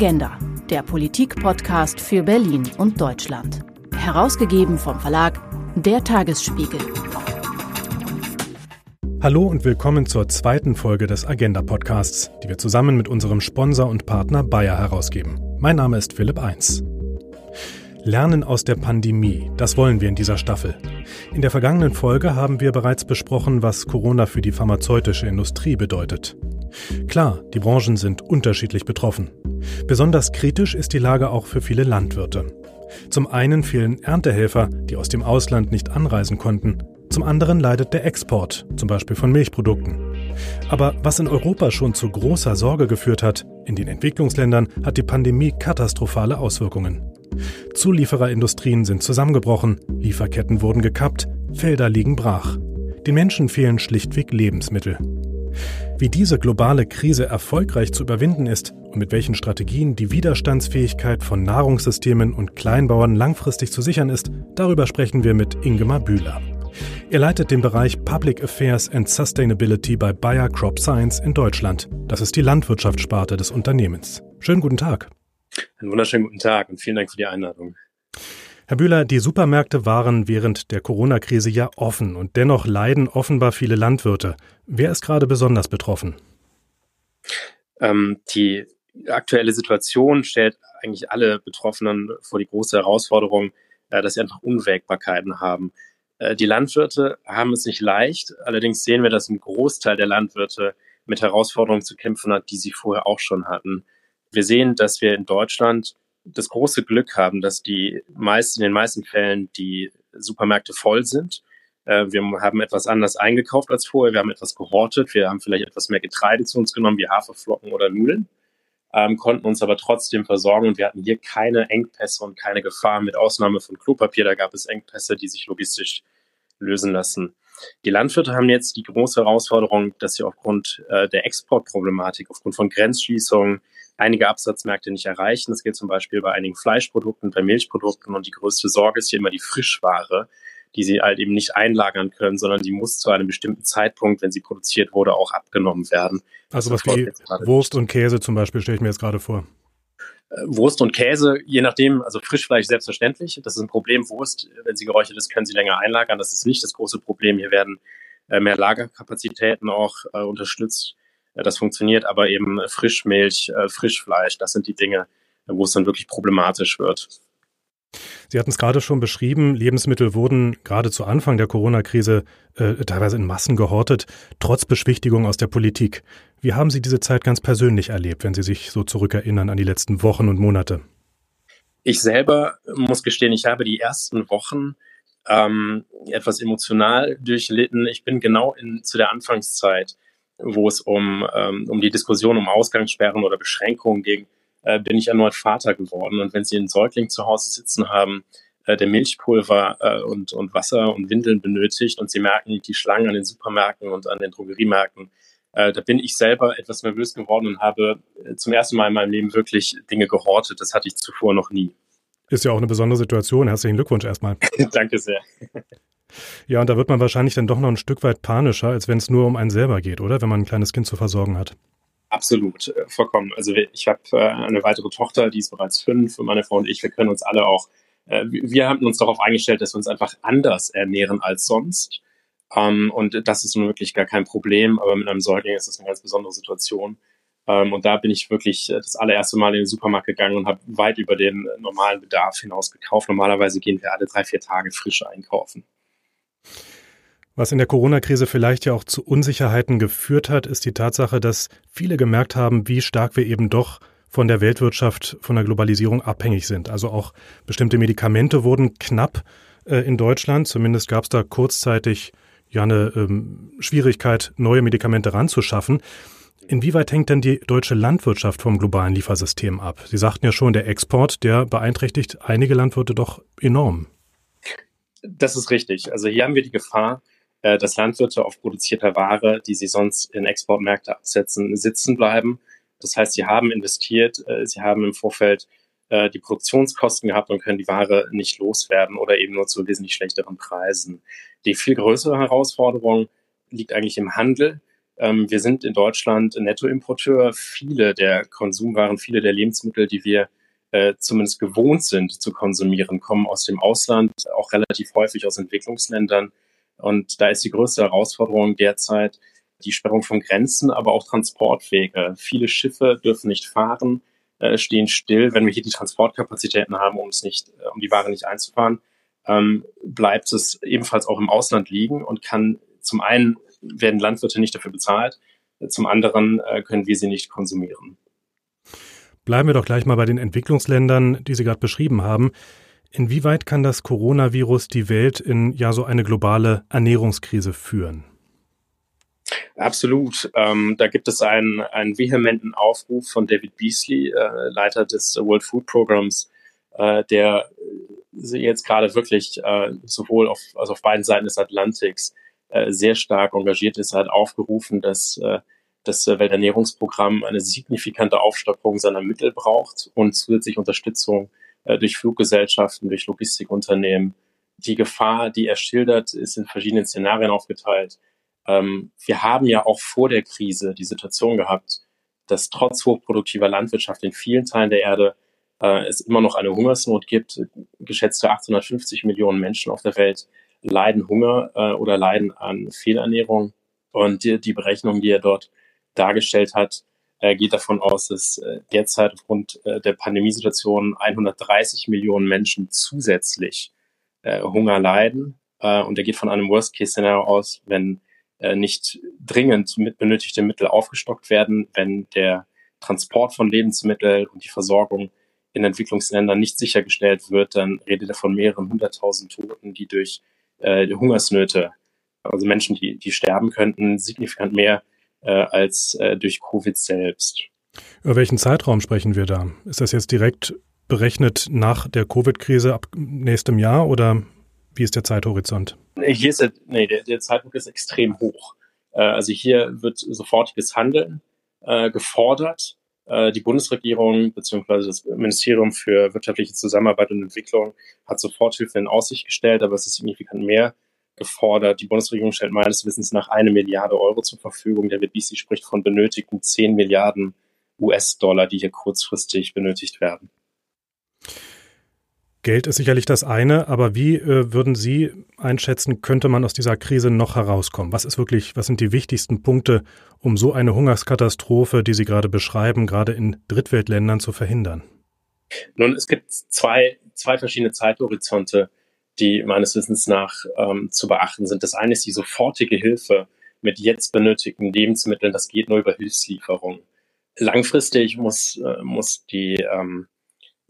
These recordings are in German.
Agenda, der Politik-Podcast für Berlin und Deutschland. Herausgegeben vom Verlag Der Tagesspiegel. Hallo und willkommen zur zweiten Folge des Agenda Podcasts, die wir zusammen mit unserem Sponsor und Partner Bayer herausgeben. Mein Name ist Philipp Eins. Lernen aus der Pandemie, das wollen wir in dieser Staffel. In der vergangenen Folge haben wir bereits besprochen, was Corona für die pharmazeutische Industrie bedeutet. Klar, die Branchen sind unterschiedlich betroffen. Besonders kritisch ist die Lage auch für viele Landwirte. Zum einen fehlen Erntehelfer, die aus dem Ausland nicht anreisen konnten. Zum anderen leidet der Export, zum Beispiel von Milchprodukten. Aber was in Europa schon zu großer Sorge geführt hat, in den Entwicklungsländern hat die Pandemie katastrophale Auswirkungen. Zuliefererindustrien sind zusammengebrochen, Lieferketten wurden gekappt, Felder liegen brach. Den Menschen fehlen schlichtweg Lebensmittel. Wie diese globale Krise erfolgreich zu überwinden ist und mit welchen Strategien die Widerstandsfähigkeit von Nahrungssystemen und Kleinbauern langfristig zu sichern ist, darüber sprechen wir mit Ingemar Bühler. Er leitet den Bereich Public Affairs and Sustainability bei Bayer Crop Science in Deutschland. Das ist die Landwirtschaftssparte des Unternehmens. Schönen guten Tag. Einen wunderschönen guten Tag und vielen Dank für die Einladung. Herr Bühler, die Supermärkte waren während der Corona-Krise ja offen und dennoch leiden offenbar viele Landwirte. Wer ist gerade besonders betroffen? Ähm, die aktuelle Situation stellt eigentlich alle Betroffenen vor die große Herausforderung, äh, dass sie einfach Unwägbarkeiten haben. Äh, die Landwirte haben es nicht leicht. Allerdings sehen wir, dass ein Großteil der Landwirte mit Herausforderungen zu kämpfen hat, die sie vorher auch schon hatten. Wir sehen, dass wir in Deutschland das große Glück haben, dass die meisten, in den meisten Fällen die Supermärkte voll sind. Äh, wir haben etwas anders eingekauft als vorher. Wir haben etwas gehortet. Wir haben vielleicht etwas mehr Getreide zu uns genommen, wie Haferflocken oder Nudeln, ähm, konnten uns aber trotzdem versorgen und wir hatten hier keine Engpässe und keine Gefahr, mit Ausnahme von Klopapier. Da gab es Engpässe, die sich logistisch lösen lassen. Die Landwirte haben jetzt die große Herausforderung, dass sie aufgrund äh, der Exportproblematik, aufgrund von Grenzschließungen, einige Absatzmärkte nicht erreichen. Das gilt zum Beispiel bei einigen Fleischprodukten, bei Milchprodukten. Und die größte Sorge ist hier immer die Frischware, die sie halt eben nicht einlagern können, sondern die muss zu einem bestimmten Zeitpunkt, wenn sie produziert wurde, auch abgenommen werden. Also was wie Wurst und Käse zum Beispiel stelle ich mir jetzt gerade vor. Äh, Wurst und Käse, je nachdem, also Frischfleisch selbstverständlich. Das ist ein Problem. Wurst, wenn sie geräuchert ist, können sie länger einlagern. Das ist nicht das große Problem. Hier werden äh, mehr Lagerkapazitäten auch äh, unterstützt. Das funktioniert aber eben Frischmilch, äh, Frischfleisch, das sind die Dinge, wo es dann wirklich problematisch wird. Sie hatten es gerade schon beschrieben, Lebensmittel wurden gerade zu Anfang der Corona-Krise äh, teilweise in Massen gehortet, trotz Beschwichtigung aus der Politik. Wie haben Sie diese Zeit ganz persönlich erlebt, wenn Sie sich so zurückerinnern an die letzten Wochen und Monate? Ich selber muss gestehen, ich habe die ersten Wochen ähm, etwas emotional durchlitten. Ich bin genau in, zu der Anfangszeit wo es um, ähm, um die Diskussion um Ausgangssperren oder Beschränkungen ging, äh, bin ich erneut Vater geworden. Und wenn Sie einen Säugling zu Hause sitzen haben, äh, der Milchpulver äh, und, und Wasser und Windeln benötigt und Sie merken die Schlangen an den Supermärkten und an den Drogeriemärkten, äh, da bin ich selber etwas nervös geworden und habe äh, zum ersten Mal in meinem Leben wirklich Dinge gehortet. Das hatte ich zuvor noch nie. Ist ja auch eine besondere Situation. Herzlichen Glückwunsch erstmal. Danke sehr. Ja, und da wird man wahrscheinlich dann doch noch ein Stück weit panischer, als wenn es nur um einen selber geht, oder? Wenn man ein kleines Kind zu versorgen hat. Absolut, äh, vollkommen. Also ich habe äh, eine weitere Tochter, die ist bereits fünf und meine Frau und ich, wir können uns alle auch, äh, wir haben uns darauf eingestellt, dass wir uns einfach anders ernähren als sonst. Ähm, und das ist nun wirklich gar kein Problem, aber mit einem Säugling ist das eine ganz besondere Situation. Ähm, und da bin ich wirklich das allererste Mal in den Supermarkt gegangen und habe weit über den normalen Bedarf hinaus gekauft. Normalerweise gehen wir alle drei, vier Tage frisch einkaufen. Was in der Corona-Krise vielleicht ja auch zu Unsicherheiten geführt hat, ist die Tatsache, dass viele gemerkt haben, wie stark wir eben doch von der Weltwirtschaft, von der Globalisierung abhängig sind. Also auch bestimmte Medikamente wurden knapp äh, in Deutschland. Zumindest gab es da kurzzeitig ja eine ähm, Schwierigkeit, neue Medikamente ranzuschaffen. Inwieweit hängt denn die deutsche Landwirtschaft vom globalen Liefersystem ab? Sie sagten ja schon, der Export, der beeinträchtigt einige Landwirte doch enorm. Das ist richtig. Also hier haben wir die Gefahr, äh, dass Landwirte auf produzierter Ware, die sie sonst in Exportmärkte absetzen, sitzen bleiben. Das heißt, sie haben investiert, äh, sie haben im Vorfeld äh, die Produktionskosten gehabt und können die Ware nicht loswerden oder eben nur zu wesentlich schlechteren Preisen. Die viel größere Herausforderung liegt eigentlich im Handel. Ähm, wir sind in Deutschland Nettoimporteur. Viele der Konsumwaren, viele der Lebensmittel, die wir zumindest gewohnt sind zu konsumieren, kommen aus dem Ausland, auch relativ häufig aus Entwicklungsländern. Und da ist die größte Herausforderung derzeit die Sperrung von Grenzen, aber auch Transportwege. Viele Schiffe dürfen nicht fahren, äh, stehen still. Wenn wir hier die Transportkapazitäten haben, um es nicht, äh, um die Ware nicht einzufahren, ähm, bleibt es ebenfalls auch im Ausland liegen und kann zum einen werden Landwirte nicht dafür bezahlt, zum anderen äh, können wir sie nicht konsumieren. Bleiben wir doch gleich mal bei den Entwicklungsländern, die Sie gerade beschrieben haben. Inwieweit kann das Coronavirus die Welt in ja so eine globale Ernährungskrise führen? Absolut. Ähm, da gibt es einen, einen vehementen Aufruf von David Beasley, äh, Leiter des World Food Programs, äh, der jetzt gerade wirklich äh, sowohl auf, also auf beiden Seiten des Atlantiks äh, sehr stark engagiert ist. Er hat aufgerufen, dass äh, das Welternährungsprogramm eine signifikante Aufstockung seiner Mittel braucht und zusätzlich Unterstützung äh, durch Fluggesellschaften, durch Logistikunternehmen. Die Gefahr, die er schildert, ist in verschiedenen Szenarien aufgeteilt. Ähm, wir haben ja auch vor der Krise die Situation gehabt, dass trotz hochproduktiver Landwirtschaft in vielen Teilen der Erde äh, es immer noch eine Hungersnot gibt. Geschätzte 850 Millionen Menschen auf der Welt leiden Hunger äh, oder leiden an Fehlernährung. Und die, die Berechnung, die er dort dargestellt hat, äh, geht davon aus, dass äh, derzeit aufgrund äh, der Pandemiesituation 130 Millionen Menschen zusätzlich äh, Hunger leiden. Äh, und er geht von einem Worst-Case-Szenario aus, wenn äh, nicht dringend mit benötigte Mittel aufgestockt werden, wenn der Transport von Lebensmitteln und die Versorgung in Entwicklungsländern nicht sichergestellt wird, dann redet er von mehreren hunderttausend Toten, die durch äh, die Hungersnöte, also Menschen, die, die sterben könnten, signifikant mehr als äh, durch Covid selbst. Über welchen Zeitraum sprechen wir da? Ist das jetzt direkt berechnet nach der Covid-Krise ab nächstem Jahr oder wie ist der Zeithorizont? Hier ist der, nee, der, der Zeitpunkt ist extrem hoch. Äh, also hier wird sofortiges Handeln äh, gefordert. Äh, die Bundesregierung bzw. das Ministerium für wirtschaftliche Zusammenarbeit und Entwicklung hat Soforthilfe in Aussicht gestellt, aber es ist signifikant mehr gefordert. Die Bundesregierung stellt meines Wissens nach eine Milliarde Euro zur Verfügung. Der WBC spricht von benötigten 10 Milliarden US-Dollar, die hier kurzfristig benötigt werden. Geld ist sicherlich das eine, aber wie äh, würden Sie einschätzen, könnte man aus dieser Krise noch herauskommen? Was ist wirklich, was sind die wichtigsten Punkte, um so eine Hungerskatastrophe, die Sie gerade beschreiben, gerade in Drittweltländern zu verhindern? Nun, es gibt zwei, zwei verschiedene Zeithorizonte, die meines Wissens nach ähm, zu beachten sind. Das eine ist die sofortige Hilfe mit jetzt benötigten Lebensmitteln. Das geht nur über Hilfslieferung. Langfristig muss, äh, muss die ähm,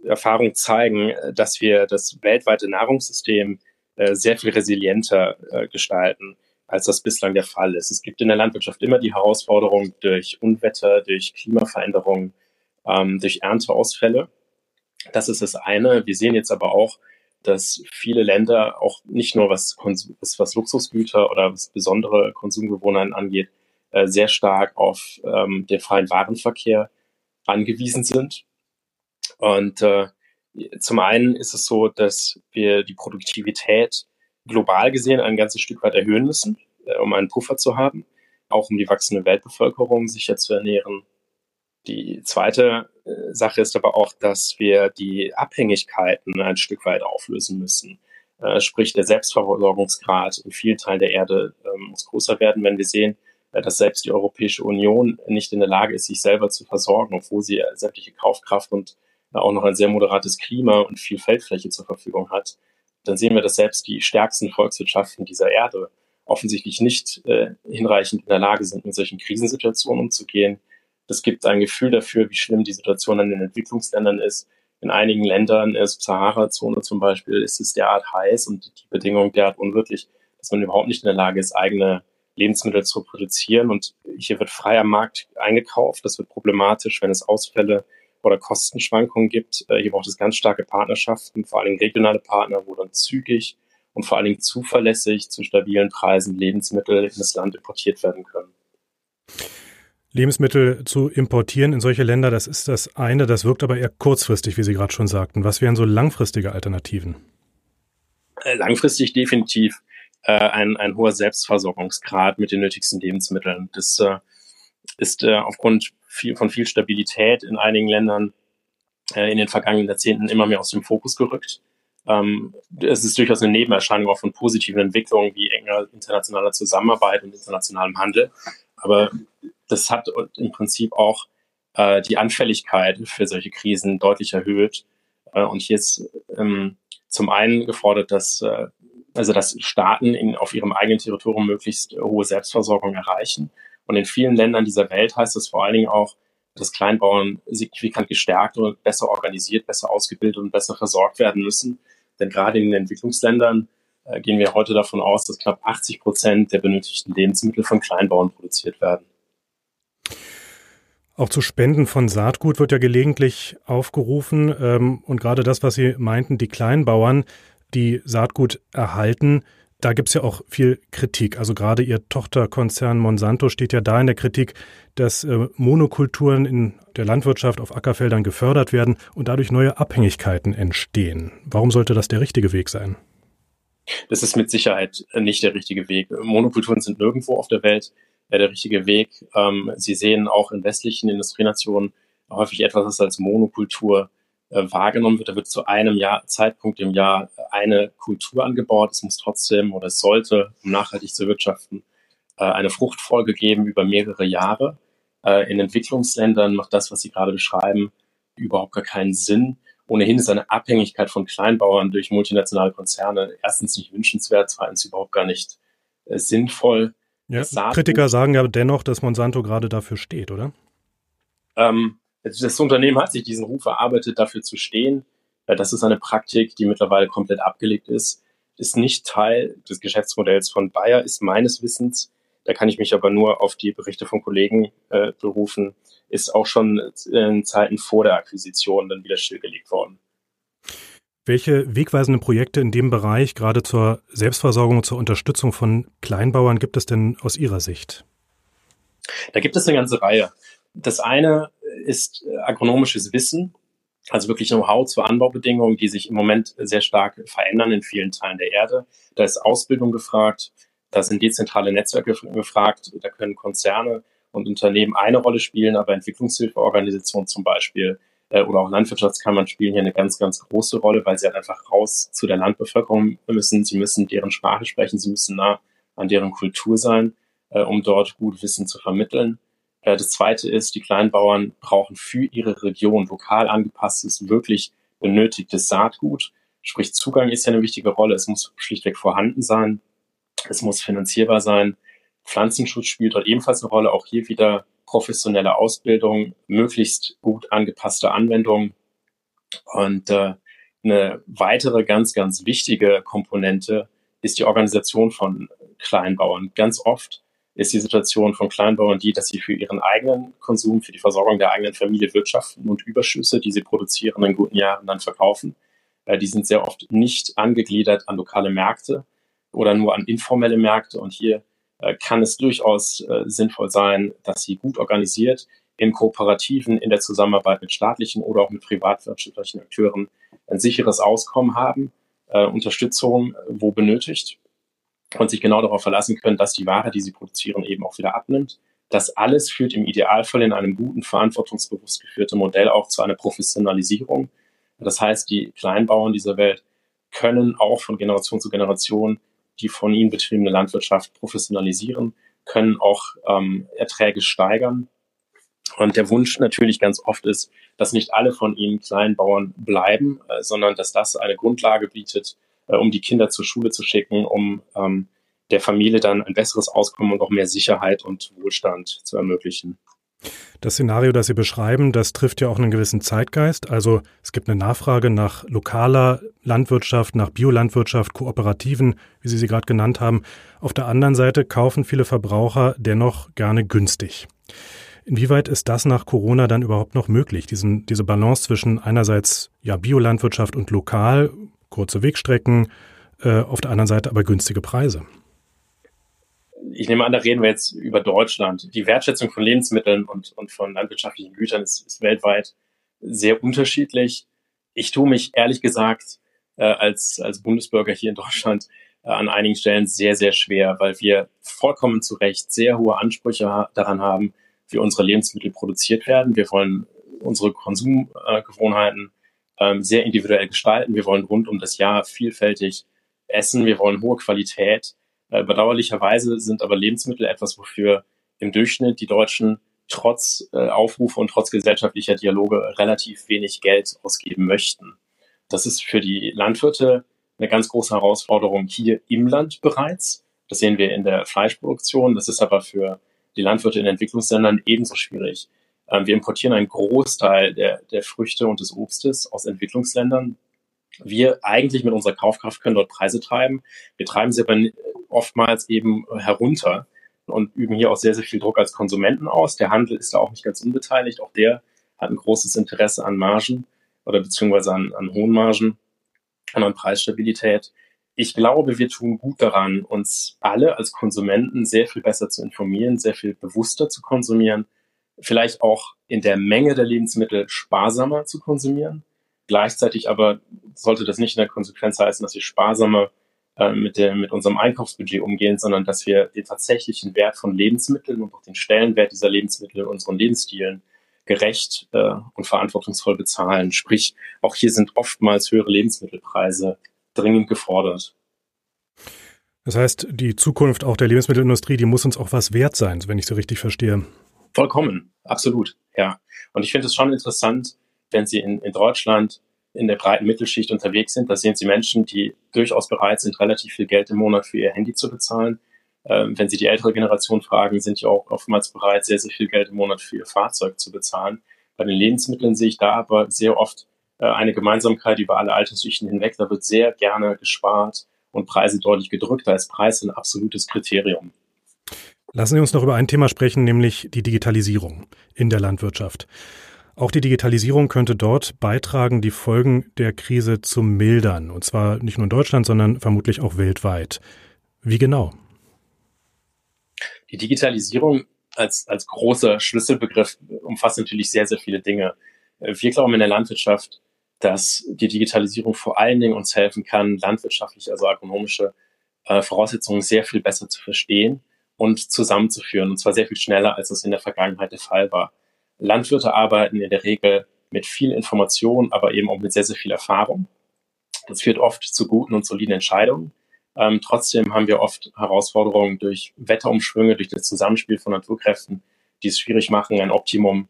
Erfahrung zeigen, dass wir das weltweite Nahrungssystem äh, sehr viel resilienter äh, gestalten, als das bislang der Fall ist. Es gibt in der Landwirtschaft immer die Herausforderung durch Unwetter, durch Klimaveränderungen, ähm, durch Ernteausfälle. Das ist das eine. Wir sehen jetzt aber auch, dass viele Länder auch nicht nur was, Konsum, was Luxusgüter oder was besondere Konsumgewohnheiten angeht, äh, sehr stark auf ähm, den freien Warenverkehr angewiesen sind. Und äh, zum einen ist es so, dass wir die Produktivität global gesehen ein ganzes Stück weit erhöhen müssen, äh, um einen Puffer zu haben, auch um die wachsende Weltbevölkerung sicher zu ernähren. Die zweite Sache ist aber auch, dass wir die Abhängigkeiten ein Stück weit auflösen müssen. Äh, sprich, der Selbstversorgungsgrad in vielen Teilen der Erde äh, muss größer werden, wenn wir sehen, äh, dass selbst die Europäische Union nicht in der Lage ist, sich selber zu versorgen, obwohl sie sämtliche Kaufkraft und auch noch ein sehr moderates Klima und viel Feldfläche zur Verfügung hat, dann sehen wir, dass selbst die stärksten Volkswirtschaften dieser Erde offensichtlich nicht äh, hinreichend in der Lage sind, mit solchen Krisensituationen umzugehen. Das gibt ein Gefühl dafür, wie schlimm die Situation in den Entwicklungsländern ist. In einigen Ländern, Sahara-Zone zum Beispiel, ist es derart heiß und die Bedingungen derart unwirklich, dass man überhaupt nicht in der Lage ist, eigene Lebensmittel zu produzieren. Und hier wird freier Markt eingekauft. Das wird problematisch, wenn es Ausfälle oder Kostenschwankungen gibt. Äh, hier braucht es ganz starke Partnerschaften, vor allem regionale Partner, wo dann zügig und vor allen Dingen zuverlässig zu stabilen Preisen Lebensmittel in das Land importiert werden können. Lebensmittel zu importieren in solche Länder, das ist das eine, das wirkt aber eher kurzfristig, wie Sie gerade schon sagten. Was wären so langfristige Alternativen? Äh, langfristig definitiv äh, ein, ein hoher Selbstversorgungsgrad mit den nötigsten Lebensmitteln. Das äh, ist äh, aufgrund viel, von viel Stabilität in einigen Ländern äh, in den vergangenen Jahrzehnten immer mehr aus dem Fokus gerückt. Ähm, es ist durchaus eine Nebenerscheinung auch von positiven Entwicklungen wie enger internationaler Zusammenarbeit und internationalem Handel. Aber das hat im Prinzip auch äh, die Anfälligkeit für solche Krisen deutlich erhöht. Äh, und hier ist ähm, zum einen gefordert, dass äh, also dass Staaten in, auf ihrem eigenen Territorium möglichst hohe Selbstversorgung erreichen. Und in vielen Ländern dieser Welt heißt das vor allen Dingen auch, dass Kleinbauern signifikant gestärkt und besser organisiert, besser ausgebildet und besser versorgt werden müssen. Denn gerade in den Entwicklungsländern äh, gehen wir heute davon aus, dass knapp 80 Prozent der benötigten Lebensmittel von Kleinbauern produziert werden. Auch zu Spenden von Saatgut wird ja gelegentlich aufgerufen. Ähm, und gerade das, was Sie meinten, die Kleinbauern, die Saatgut erhalten, da gibt es ja auch viel Kritik. Also gerade Ihr Tochterkonzern Monsanto steht ja da in der Kritik, dass äh, Monokulturen in der Landwirtschaft auf Ackerfeldern gefördert werden und dadurch neue Abhängigkeiten entstehen. Warum sollte das der richtige Weg sein? Das ist mit Sicherheit nicht der richtige Weg. Monokulturen sind nirgendwo auf der Welt äh, der richtige Weg. Ähm, Sie sehen auch in westlichen Industrienationen häufig etwas, was als Monokultur äh, wahrgenommen wird. Da wird zu einem Jahr, Zeitpunkt im Jahr eine Kultur angebaut. Es muss trotzdem oder es sollte, um nachhaltig zu wirtschaften, äh, eine Fruchtfolge geben über mehrere Jahre. Äh, in Entwicklungsländern macht das, was Sie gerade beschreiben, überhaupt gar keinen Sinn. Ohnehin ist eine Abhängigkeit von Kleinbauern durch multinationale Konzerne erstens nicht wünschenswert, zweitens überhaupt gar nicht äh, sinnvoll. Ja, Kritiker sagen ja dennoch, dass Monsanto gerade dafür steht, oder? Ähm, das Unternehmen hat sich diesen Ruf erarbeitet, dafür zu stehen. Das ist eine Praktik, die mittlerweile komplett abgelegt ist, ist nicht Teil des Geschäftsmodells von Bayer, ist meines Wissens, da kann ich mich aber nur auf die Berichte von Kollegen äh, berufen, ist auch schon in Zeiten vor der Akquisition dann wieder stillgelegt worden. Welche wegweisenden Projekte in dem Bereich, gerade zur Selbstversorgung, zur Unterstützung von Kleinbauern, gibt es denn aus Ihrer Sicht? Da gibt es eine ganze Reihe. Das eine ist agronomisches Wissen, also wirklich Know-how zu Anbaubedingungen, die sich im Moment sehr stark verändern in vielen Teilen der Erde. Da ist Ausbildung gefragt, da sind dezentrale Netzwerke gefragt, da können Konzerne und Unternehmen eine Rolle spielen, aber Entwicklungshilfeorganisationen zum Beispiel äh, oder auch Landwirtschaftskammern spielen hier eine ganz, ganz große Rolle, weil sie halt einfach raus zu der Landbevölkerung müssen. Sie müssen deren Sprache sprechen, sie müssen nah an deren Kultur sein, äh, um dort gut Wissen zu vermitteln. Äh, das zweite ist, die Kleinbauern brauchen für ihre Region lokal angepasstes, wirklich benötigtes Saatgut. Sprich, Zugang ist ja eine wichtige Rolle. Es muss schlichtweg vorhanden sein. Es muss finanzierbar sein. Pflanzenschutz spielt dort ebenfalls eine Rolle. Auch hier wieder professionelle Ausbildung, möglichst gut angepasste Anwendung. Und äh, eine weitere ganz, ganz wichtige Komponente ist die Organisation von Kleinbauern. Ganz oft ist die Situation von Kleinbauern die, dass sie für ihren eigenen Konsum, für die Versorgung der eigenen Familie wirtschaften und Überschüsse, die sie produzieren, in guten Jahren dann verkaufen. Äh, die sind sehr oft nicht angegliedert an lokale Märkte oder nur an informelle Märkte. Und hier kann es durchaus äh, sinnvoll sein, dass sie gut organisiert in Kooperativen, in der Zusammenarbeit mit staatlichen oder auch mit privatwirtschaftlichen Akteuren ein sicheres Auskommen haben, äh, Unterstützung, wo benötigt und sich genau darauf verlassen können, dass die Ware, die sie produzieren, eben auch wieder abnimmt. Das alles führt im Idealfall in einem guten, verantwortungsbewusst geführten Modell auch zu einer Professionalisierung. Das heißt, die Kleinbauern dieser Welt können auch von Generation zu Generation die von ihnen betriebene Landwirtschaft professionalisieren, können auch ähm, Erträge steigern. Und der Wunsch natürlich ganz oft ist, dass nicht alle von ihnen Kleinbauern bleiben, äh, sondern dass das eine Grundlage bietet, äh, um die Kinder zur Schule zu schicken, um ähm, der Familie dann ein besseres Auskommen und auch mehr Sicherheit und Wohlstand zu ermöglichen. Das Szenario, das Sie beschreiben, das trifft ja auch einen gewissen Zeitgeist. Also es gibt eine Nachfrage nach lokaler Landwirtschaft, nach Biolandwirtschaft, Kooperativen, wie Sie sie gerade genannt haben. Auf der anderen Seite kaufen viele Verbraucher dennoch gerne günstig. Inwieweit ist das nach Corona dann überhaupt noch möglich, diesen, diese Balance zwischen einerseits ja, Biolandwirtschaft und lokal, kurze Wegstrecken, äh, auf der anderen Seite aber günstige Preise? Ich nehme an, da reden wir jetzt über Deutschland. Die Wertschätzung von Lebensmitteln und, und von landwirtschaftlichen Gütern ist, ist weltweit sehr unterschiedlich. Ich tue mich ehrlich gesagt äh, als, als Bundesbürger hier in Deutschland äh, an einigen Stellen sehr, sehr schwer, weil wir vollkommen zu Recht sehr hohe Ansprüche daran haben, wie unsere Lebensmittel produziert werden. Wir wollen unsere Konsumgewohnheiten ähm, sehr individuell gestalten. Wir wollen rund um das Jahr vielfältig essen. Wir wollen hohe Qualität. Äh, bedauerlicherweise sind aber Lebensmittel etwas, wofür im Durchschnitt die Deutschen trotz äh, Aufrufe und trotz gesellschaftlicher Dialoge relativ wenig Geld ausgeben möchten. Das ist für die Landwirte eine ganz große Herausforderung hier im Land bereits. Das sehen wir in der Fleischproduktion. Das ist aber für die Landwirte in Entwicklungsländern ebenso schwierig. Ähm, wir importieren einen Großteil der, der Früchte und des Obstes aus Entwicklungsländern. Wir eigentlich mit unserer Kaufkraft können dort Preise treiben. Wir treiben sie aber oftmals eben herunter und üben hier auch sehr, sehr viel Druck als Konsumenten aus. Der Handel ist da auch nicht ganz unbeteiligt. Auch der hat ein großes Interesse an Margen oder beziehungsweise an, an hohen Margen und an Preisstabilität. Ich glaube, wir tun gut daran, uns alle als Konsumenten sehr viel besser zu informieren, sehr viel bewusster zu konsumieren, vielleicht auch in der Menge der Lebensmittel sparsamer zu konsumieren. Gleichzeitig aber sollte das nicht in der Konsequenz heißen, dass wir sparsamer äh, mit, der, mit unserem Einkaufsbudget umgehen, sondern dass wir den tatsächlichen Wert von Lebensmitteln und auch den Stellenwert dieser Lebensmittel in unseren Lebensstilen gerecht äh, und verantwortungsvoll bezahlen. Sprich, auch hier sind oftmals höhere Lebensmittelpreise dringend gefordert. Das heißt, die Zukunft auch der Lebensmittelindustrie, die muss uns auch was wert sein, wenn ich so richtig verstehe. Vollkommen, absolut, ja. Und ich finde es schon interessant, wenn Sie in, in Deutschland in der breiten Mittelschicht unterwegs sind, da sehen Sie Menschen, die durchaus bereit sind, relativ viel Geld im Monat für ihr Handy zu bezahlen. Ähm, wenn Sie die ältere Generation fragen, sind die auch oftmals bereit, sehr, sehr viel Geld im Monat für ihr Fahrzeug zu bezahlen. Bei den Lebensmitteln sehe ich da aber sehr oft äh, eine Gemeinsamkeit über alle Altersschichten hinweg. Da wird sehr gerne gespart und Preise deutlich gedrückt. Da ist Preis ein absolutes Kriterium. Lassen Sie uns noch über ein Thema sprechen, nämlich die Digitalisierung in der Landwirtschaft. Auch die Digitalisierung könnte dort beitragen, die Folgen der Krise zu mildern. Und zwar nicht nur in Deutschland, sondern vermutlich auch weltweit. Wie genau? Die Digitalisierung als, als großer Schlüsselbegriff umfasst natürlich sehr, sehr viele Dinge. Wir glauben in der Landwirtschaft, dass die Digitalisierung vor allen Dingen uns helfen kann, landwirtschaftliche, also agronomische äh, Voraussetzungen sehr viel besser zu verstehen und zusammenzuführen, und zwar sehr viel schneller, als es in der Vergangenheit der Fall war. Landwirte arbeiten in der Regel mit viel Information, aber eben auch mit sehr, sehr viel Erfahrung. Das führt oft zu guten und soliden Entscheidungen. Ähm, trotzdem haben wir oft Herausforderungen durch Wetterumschwünge, durch das Zusammenspiel von Naturkräften, die es schwierig machen, ein Optimum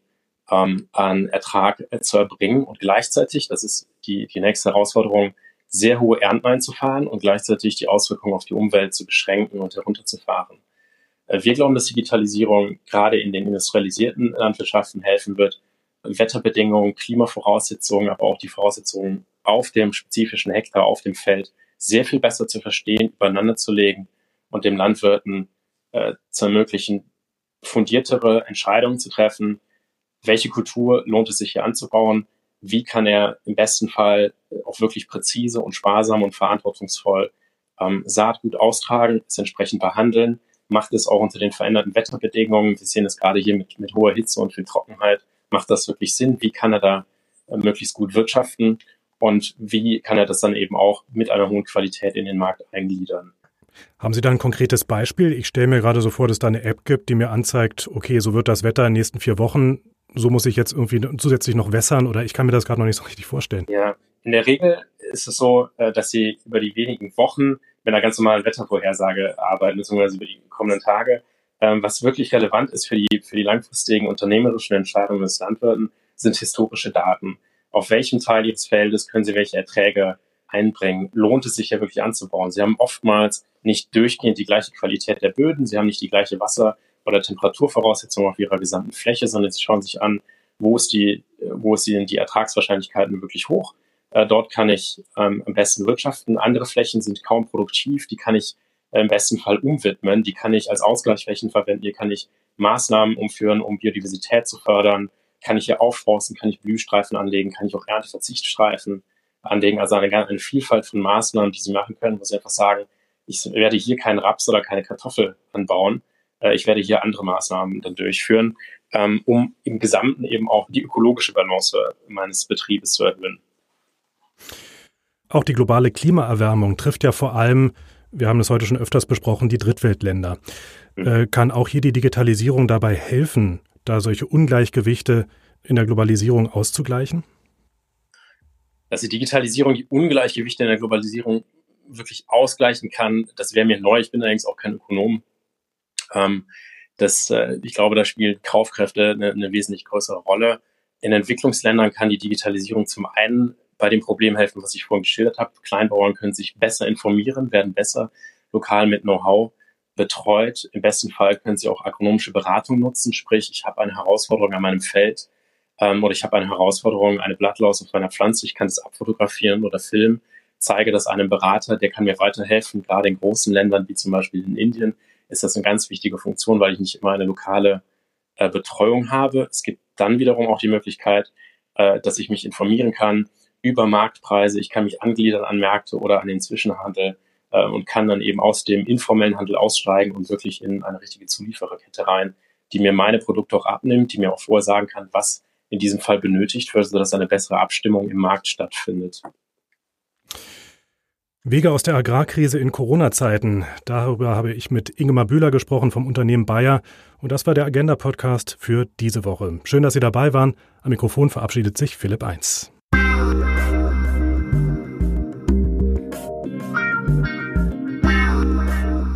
ähm, an Ertrag äh, zu erbringen. Und gleichzeitig, das ist die, die nächste Herausforderung, sehr hohe Ernten einzufahren und gleichzeitig die Auswirkungen auf die Umwelt zu beschränken und herunterzufahren. Äh, wir glauben, dass Digitalisierung gerade in den industrialisierten Landwirtschaften helfen wird, Wetterbedingungen, Klimavoraussetzungen, aber auch die Voraussetzungen auf dem spezifischen Hektar, auf dem Feld sehr viel besser zu verstehen, übereinander zu legen und dem Landwirten äh, zu ermöglichen, fundiertere Entscheidungen zu treffen. Welche Kultur lohnt es sich hier anzubauen? Wie kann er im besten Fall auch wirklich präzise und sparsam und verantwortungsvoll ähm, Saatgut austragen, es entsprechend behandeln macht es auch unter den veränderten Wetterbedingungen, wir sehen es gerade hier mit, mit hoher Hitze und viel Trockenheit, macht das wirklich Sinn? Wie kann er da äh, möglichst gut wirtschaften? Und wie kann er das dann eben auch mit einer hohen Qualität in den Markt eingliedern? Haben Sie da ein konkretes Beispiel? Ich stelle mir gerade so vor, dass es da eine App gibt, die mir anzeigt, okay, so wird das Wetter in den nächsten vier Wochen, so muss ich jetzt irgendwie zusätzlich noch wässern oder ich kann mir das gerade noch nicht so richtig vorstellen. Ja, in der Regel ist es so, äh, dass Sie über die wenigen Wochen mit einer ganz normalen Wettervorhersage arbeiten, beziehungsweise über die kommenden Tage. Ähm, was wirklich relevant ist für die, für die langfristigen unternehmerischen Entscheidungen des Landwirten, sind historische Daten. Auf welchem Teil ihres Feldes können sie welche Erträge einbringen? Lohnt es sich ja wirklich anzubauen? Sie haben oftmals nicht durchgehend die gleiche Qualität der Böden, sie haben nicht die gleiche Wasser- oder Temperaturvoraussetzung auf ihrer gesamten Fläche, sondern sie schauen sich an, wo ist die, wo die, die Ertragswahrscheinlichkeiten wirklich hoch äh, dort kann ich ähm, am besten wirtschaften. Andere Flächen sind kaum produktiv, die kann ich äh, im besten Fall umwidmen, die kann ich als Ausgleichsflächen verwenden, hier kann ich Maßnahmen umführen, um Biodiversität zu fördern, kann ich hier aufforsten, kann ich Blühstreifen anlegen, kann ich auch Ernteverzichtstreifen anlegen, also eine, eine Vielfalt von Maßnahmen, die Sie machen können, wo Sie einfach sagen, ich werde hier keinen Raps oder keine Kartoffel anbauen, äh, ich werde hier andere Maßnahmen dann durchführen, ähm, um im Gesamten eben auch die ökologische Balance meines Betriebes zu erhöhen. Auch die globale Klimaerwärmung trifft ja vor allem Wir haben es heute schon öfters besprochen, die Drittweltländer. Mhm. Äh, kann auch hier die Digitalisierung dabei helfen, da solche Ungleichgewichte in der Globalisierung auszugleichen? Dass die Digitalisierung die Ungleichgewichte in der Globalisierung wirklich ausgleichen kann, das wäre mir neu. Ich bin allerdings auch kein Ökonom. Ähm, das, äh, ich glaube, da spielen Kaufkräfte eine, eine wesentlich größere Rolle. In Entwicklungsländern kann die Digitalisierung zum einen bei dem Problem helfen, was ich vorhin geschildert habe. Kleinbauern können sich besser informieren, werden besser lokal mit Know-how betreut. Im besten Fall können sie auch agronomische Beratung nutzen, sprich, ich habe eine Herausforderung an meinem Feld ähm, oder ich habe eine Herausforderung, eine Blattlaus auf meiner Pflanze, ich kann das abfotografieren oder filmen, zeige das einem Berater, der kann mir weiterhelfen. Gerade in großen Ländern wie zum Beispiel in Indien ist das eine ganz wichtige Funktion, weil ich nicht immer eine lokale äh, Betreuung habe. Es gibt dann wiederum auch die Möglichkeit, äh, dass ich mich informieren kann über Marktpreise. Ich kann mich angliedern an Märkte oder an den Zwischenhandel äh, und kann dann eben aus dem informellen Handel aussteigen und wirklich in eine richtige Zuliefererkette rein, die mir meine Produkte auch abnimmt, die mir auch vorher sagen kann, was in diesem Fall benötigt wird, sodass eine bessere Abstimmung im Markt stattfindet. Wege aus der Agrarkrise in Corona-Zeiten. Darüber habe ich mit Ingemar Bühler gesprochen vom Unternehmen Bayer. Und das war der Agenda-Podcast für diese Woche. Schön, dass Sie dabei waren. Am Mikrofon verabschiedet sich Philipp Eins.